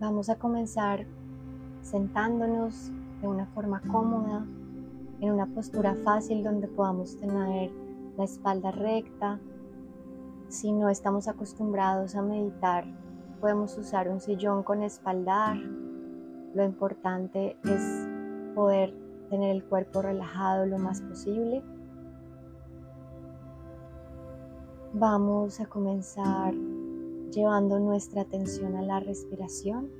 Vamos a comenzar sentándonos de una forma cómoda, en una postura fácil donde podamos tener la espalda recta. Si no estamos acostumbrados a meditar, podemos usar un sillón con espaldar. Lo importante es poder tener el cuerpo relajado lo más posible. Vamos a comenzar llevando nuestra atención a la respiración.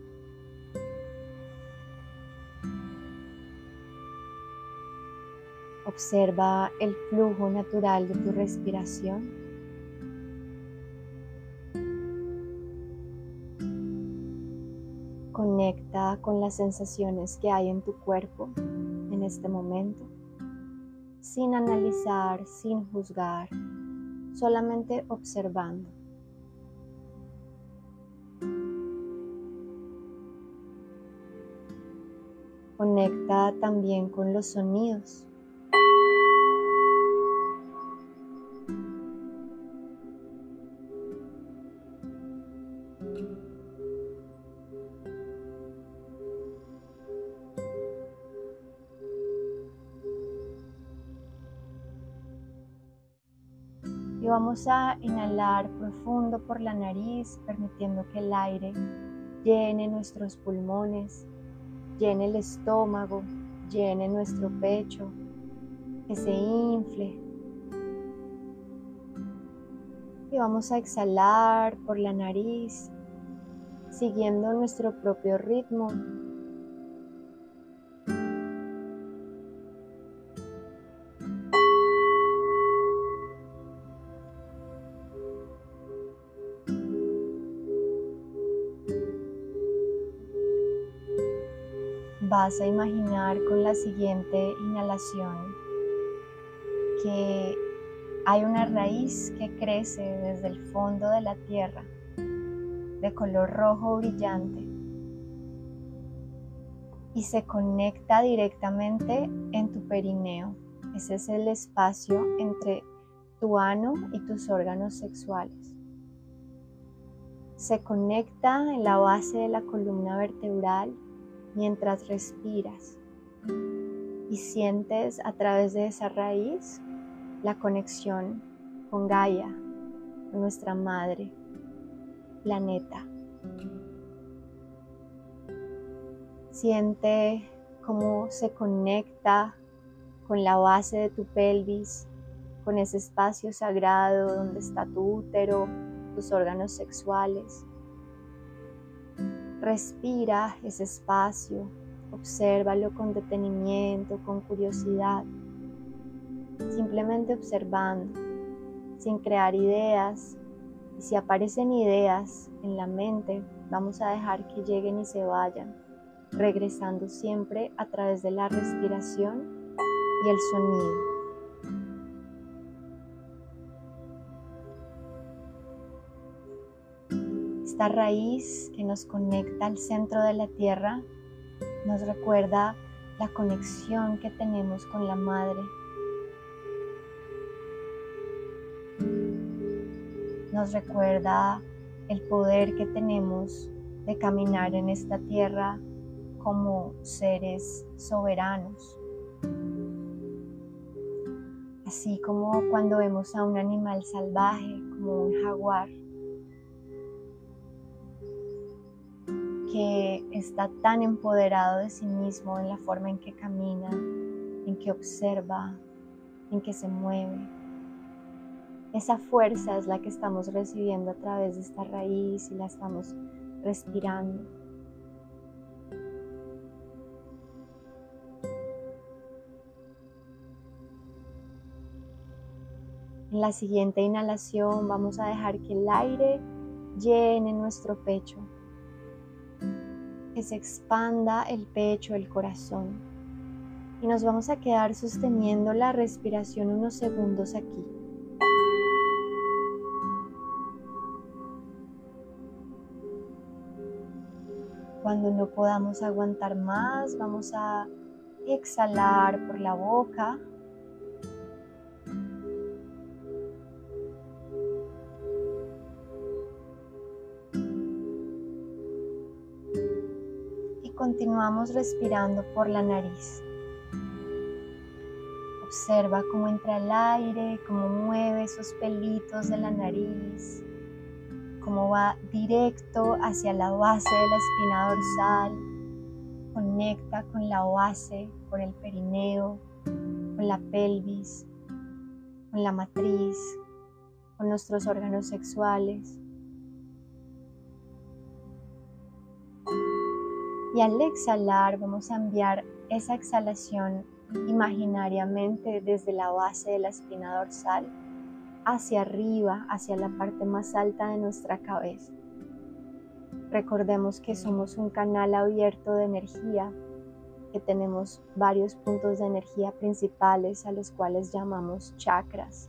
Observa el flujo natural de tu respiración. Conecta con las sensaciones que hay en tu cuerpo en este momento, sin analizar, sin juzgar, solamente observando. Conecta también con los sonidos. Y vamos a inhalar profundo por la nariz, permitiendo que el aire llene nuestros pulmones llene el estómago, llene nuestro pecho, que se infle. Y vamos a exhalar por la nariz, siguiendo nuestro propio ritmo vas a imaginar con la siguiente inhalación que hay una raíz que crece desde el fondo de la tierra de color rojo brillante y se conecta directamente en tu perineo. Ese es el espacio entre tu ano y tus órganos sexuales. Se conecta en la base de la columna vertebral mientras respiras y sientes a través de esa raíz la conexión con Gaia, nuestra madre, planeta. Siente cómo se conecta con la base de tu pelvis, con ese espacio sagrado donde está tu útero, tus órganos sexuales. Respira ese espacio, obsérvalo con detenimiento, con curiosidad, simplemente observando, sin crear ideas. Y si aparecen ideas en la mente, vamos a dejar que lleguen y se vayan, regresando siempre a través de la respiración y el sonido. Esta raíz que nos conecta al centro de la tierra nos recuerda la conexión que tenemos con la madre. Nos recuerda el poder que tenemos de caminar en esta tierra como seres soberanos. Así como cuando vemos a un animal salvaje, como un jaguar, que está tan empoderado de sí mismo en la forma en que camina, en que observa, en que se mueve. Esa fuerza es la que estamos recibiendo a través de esta raíz y la estamos respirando. En la siguiente inhalación vamos a dejar que el aire llene nuestro pecho que se expanda el pecho, el corazón. Y nos vamos a quedar sosteniendo la respiración unos segundos aquí. Cuando no podamos aguantar más, vamos a exhalar por la boca continuamos respirando por la nariz. Observa cómo entra el aire, cómo mueve esos pelitos de la nariz, cómo va directo hacia la base de la espina dorsal, conecta con la base, con el perineo, con la pelvis, con la matriz, con nuestros órganos sexuales. Y al exhalar vamos a enviar esa exhalación imaginariamente desde la base de la espina dorsal hacia arriba, hacia la parte más alta de nuestra cabeza. Recordemos que somos un canal abierto de energía, que tenemos varios puntos de energía principales a los cuales llamamos chakras.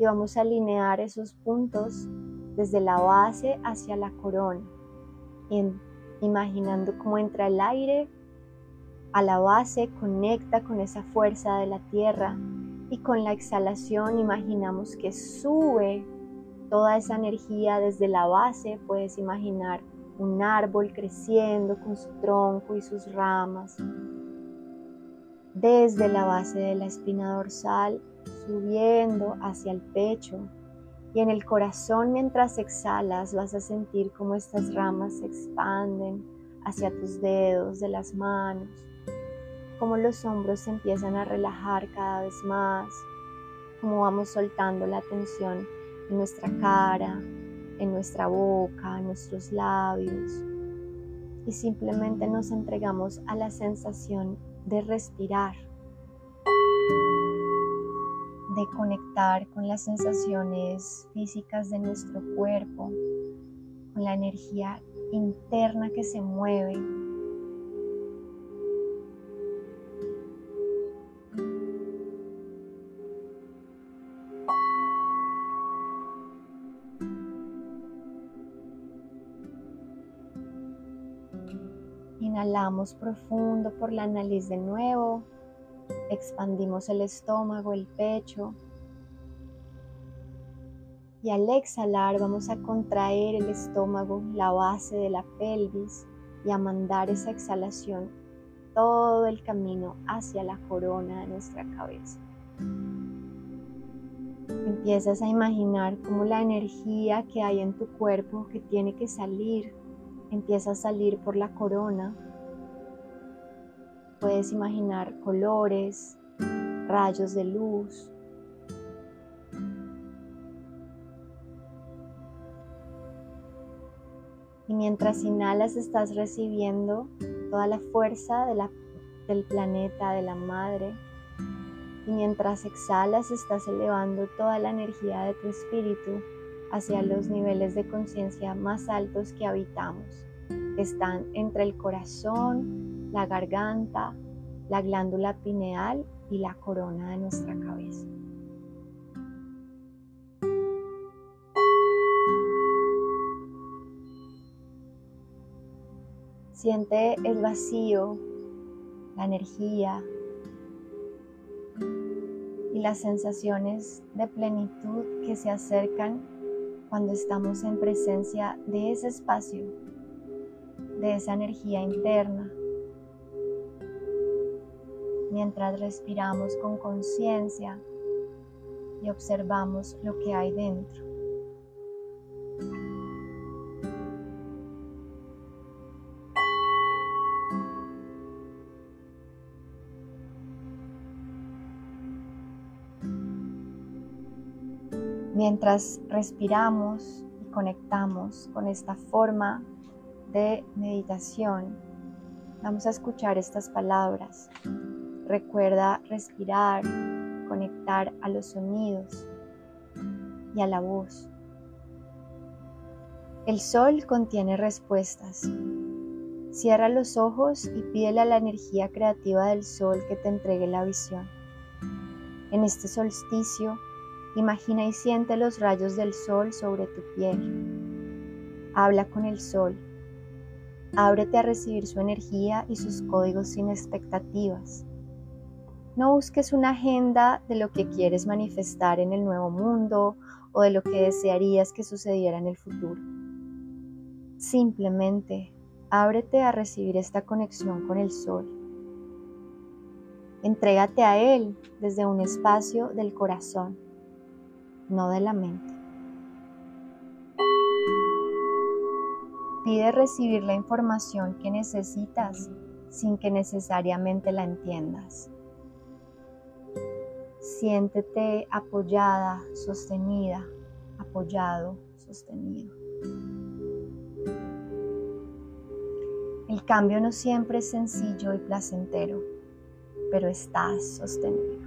Y vamos a alinear esos puntos desde la base hacia la corona, imaginando cómo entra el aire a la base conecta con esa fuerza de la tierra y con la exhalación imaginamos que sube toda esa energía desde la base. Puedes imaginar un árbol creciendo con su tronco y sus ramas. Desde la base de la espina dorsal, subiendo hacia el pecho. Y en el corazón mientras exhalas vas a sentir cómo estas ramas se expanden hacia tus dedos de las manos cómo los hombros se empiezan a relajar cada vez más, cómo vamos soltando la tensión en nuestra cara, en nuestra boca, en nuestros labios. Y simplemente nos entregamos a la sensación de respirar, de conectar con las sensaciones físicas de nuestro cuerpo, con la energía interna que se mueve Inhalamos profundo por la nariz de nuevo. Expandimos el estómago, el pecho. Y al exhalar vamos a contraer el estómago, la base de la pelvis y a mandar esa exhalación todo el camino hacia la corona de nuestra cabeza. Empiezas a imaginar cómo la energía que hay en tu cuerpo que tiene que salir empieza a salir por la corona Puedes imaginar colores, rayos de luz. Y mientras inhalas estás recibiendo toda la fuerza del planeta, de la madre. Y mientras exhalas estás elevando toda la energía de tu espíritu hacia los niveles de conciencia más altos que habitamos, están entre el corazón, la garganta, la glándula pineal y la corona de nuestra cabeza. Siente el vacío, la energía y las sensaciones de plenitud que se acercan cuando estamos en presencia de ese espacio, de esa energía interna mientras respiramos con conciencia y observamos lo que hay dentro. Mientras respiramos y conectamos con esta forma de meditación, vamos a escuchar estas palabras. Recuerda respirar, conectar a los sonidos y a la voz. El sol contiene respuestas. Cierra los ojos y pídele a la energía creativa del sol que te entregue la visión. En este solsticio, imagina y siente los rayos del sol sobre tu piel. Habla con el sol. Ábrete a recibir su energía y sus códigos sin expectativas. No busques una agenda de lo que quieres manifestar en el nuevo mundo o de lo que desearías que sucediera en el futuro. Simplemente Ábrete a recibir esta conexión con el sol. Entrégate a Él desde un espacio del corazón, no de la mente. Pide recibir la información que necesitas sin que necesariamente la entiendas. Siéntete apoyada, sostenida, apoyado, sostenido. El cambio no siempre es sencillo y placentero, pero estás sostenido.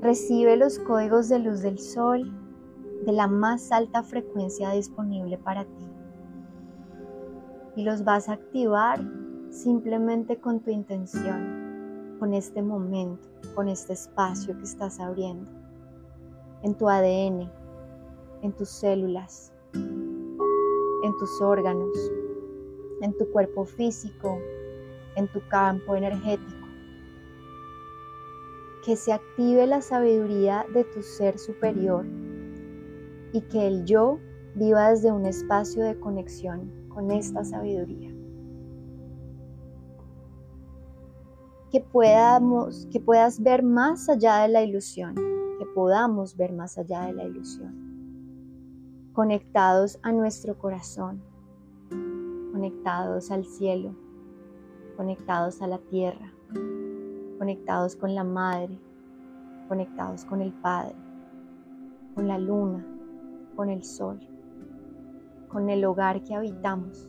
Recibe los códigos de luz del sol de la más alta frecuencia disponible para ti y los vas a activar simplemente con tu intención, con este momento, con este espacio que estás abriendo, en tu ADN, en tus células, en tus órganos, en tu cuerpo físico, en tu campo energético. Que se active la sabiduría de tu ser superior y que el yo viva desde un espacio de conexión con esta sabiduría. Que, podamos, que puedas ver más allá de la ilusión, que podamos ver más allá de la ilusión. Conectados a nuestro corazón, conectados al cielo, conectados a la tierra, conectados con la madre, conectados con el Padre, con la luna, con el sol con el hogar que habitamos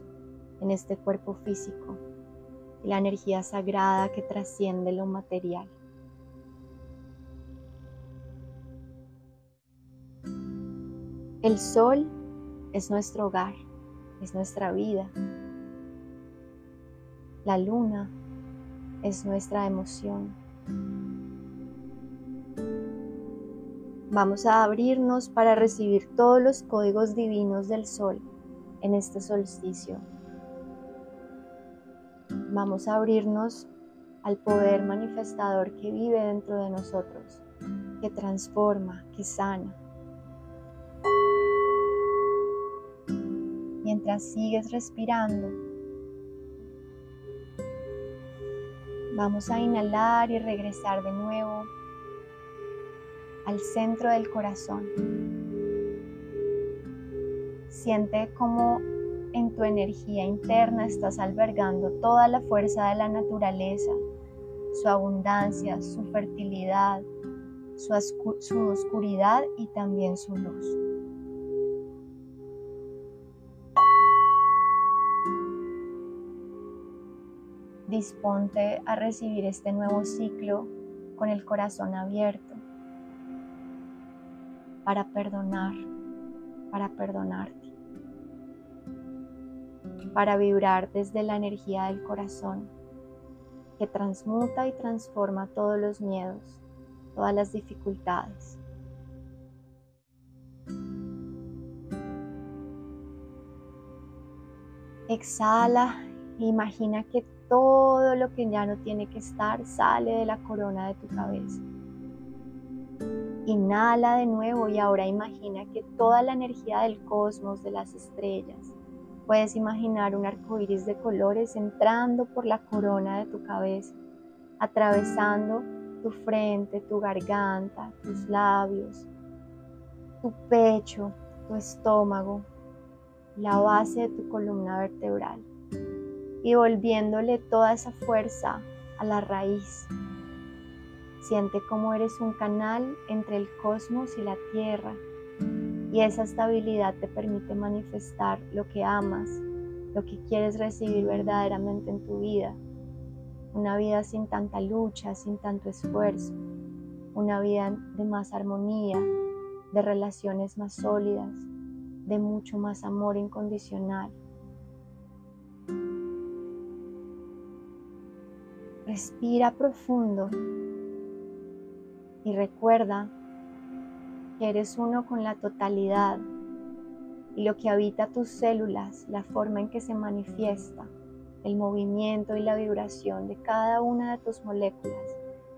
en este cuerpo físico la energía sagrada que trasciende lo material. El sol es nuestro hogar, es nuestra vida. La luna es nuestra emoción. Vamos a abrirnos para recibir todos los códigos divinos del sol en este solsticio. Vamos a abrirnos al poder manifestador que vive dentro de nosotros, que transforma, que sana. Mientras sigues respirando, vamos a inhalar y regresar de nuevo al centro del corazón. Siente como en tu energía interna estás albergando toda la fuerza de la naturaleza, su abundancia, su fertilidad, su, oscuridad y también su luz. Disponte a recibir este nuevo ciclo con el corazón abierto para perdonar, para perdonarte para vibrar desde la energía del corazón que transmuta y transforma todos los miedos, todas las dificultades. Exhala e imagina que todo lo que ya no tiene que estar sale de la corona de tu cabeza. Inhala de nuevo y ahora imagina que toda la energía del cosmos, de las estrellas, Puedes imaginar un arco iris de colores entrando por la corona de tu cabeza, atravesando tu frente, tu garganta, tus labios, tu pecho, tu estómago, la base de tu columna vertebral y volviéndole toda esa fuerza a la raíz. Siente cómo eres un canal entre el cosmos y la tierra y esa estabilidad te permite manifestar lo que amas, lo que quieres recibir verdaderamente en tu vida. Una vida sin tanta lucha, sin tanto esfuerzo. Una vida de más armonía, de relaciones más sólidas, de mucho más amor incondicional. Respira profundo y recuerda eres uno con la totalidad y lo que habita tus células, la forma en que se manifiesta, el movimiento y la vibración de cada una de tus moléculas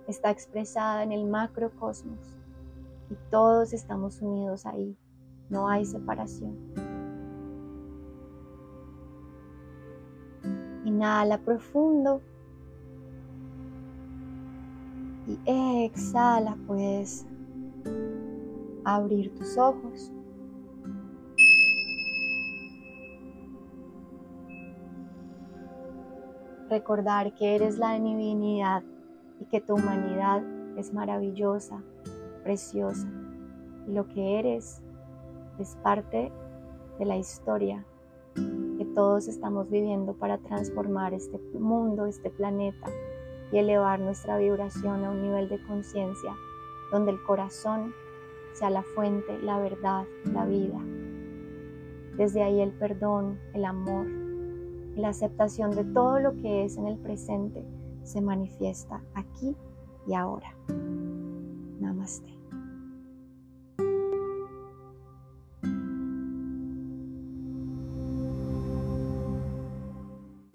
está expresada en el macrocosmos y todos estamos unidos ahí, no hay separación. Inhala profundo y exhala, pues abrir tus ojos. Recordar que eres la divinidad y que tu humanidad es maravillosa, preciosa. Y lo que eres es parte de la historia que todos estamos viviendo para transformar este mundo, este planeta y elevar nuestra vibración a un nivel de conciencia donde el corazón sea la fuente, la verdad, la vida. Desde ahí el perdón, el amor la aceptación de todo lo que es en el presente se manifiesta aquí y ahora. Namaste.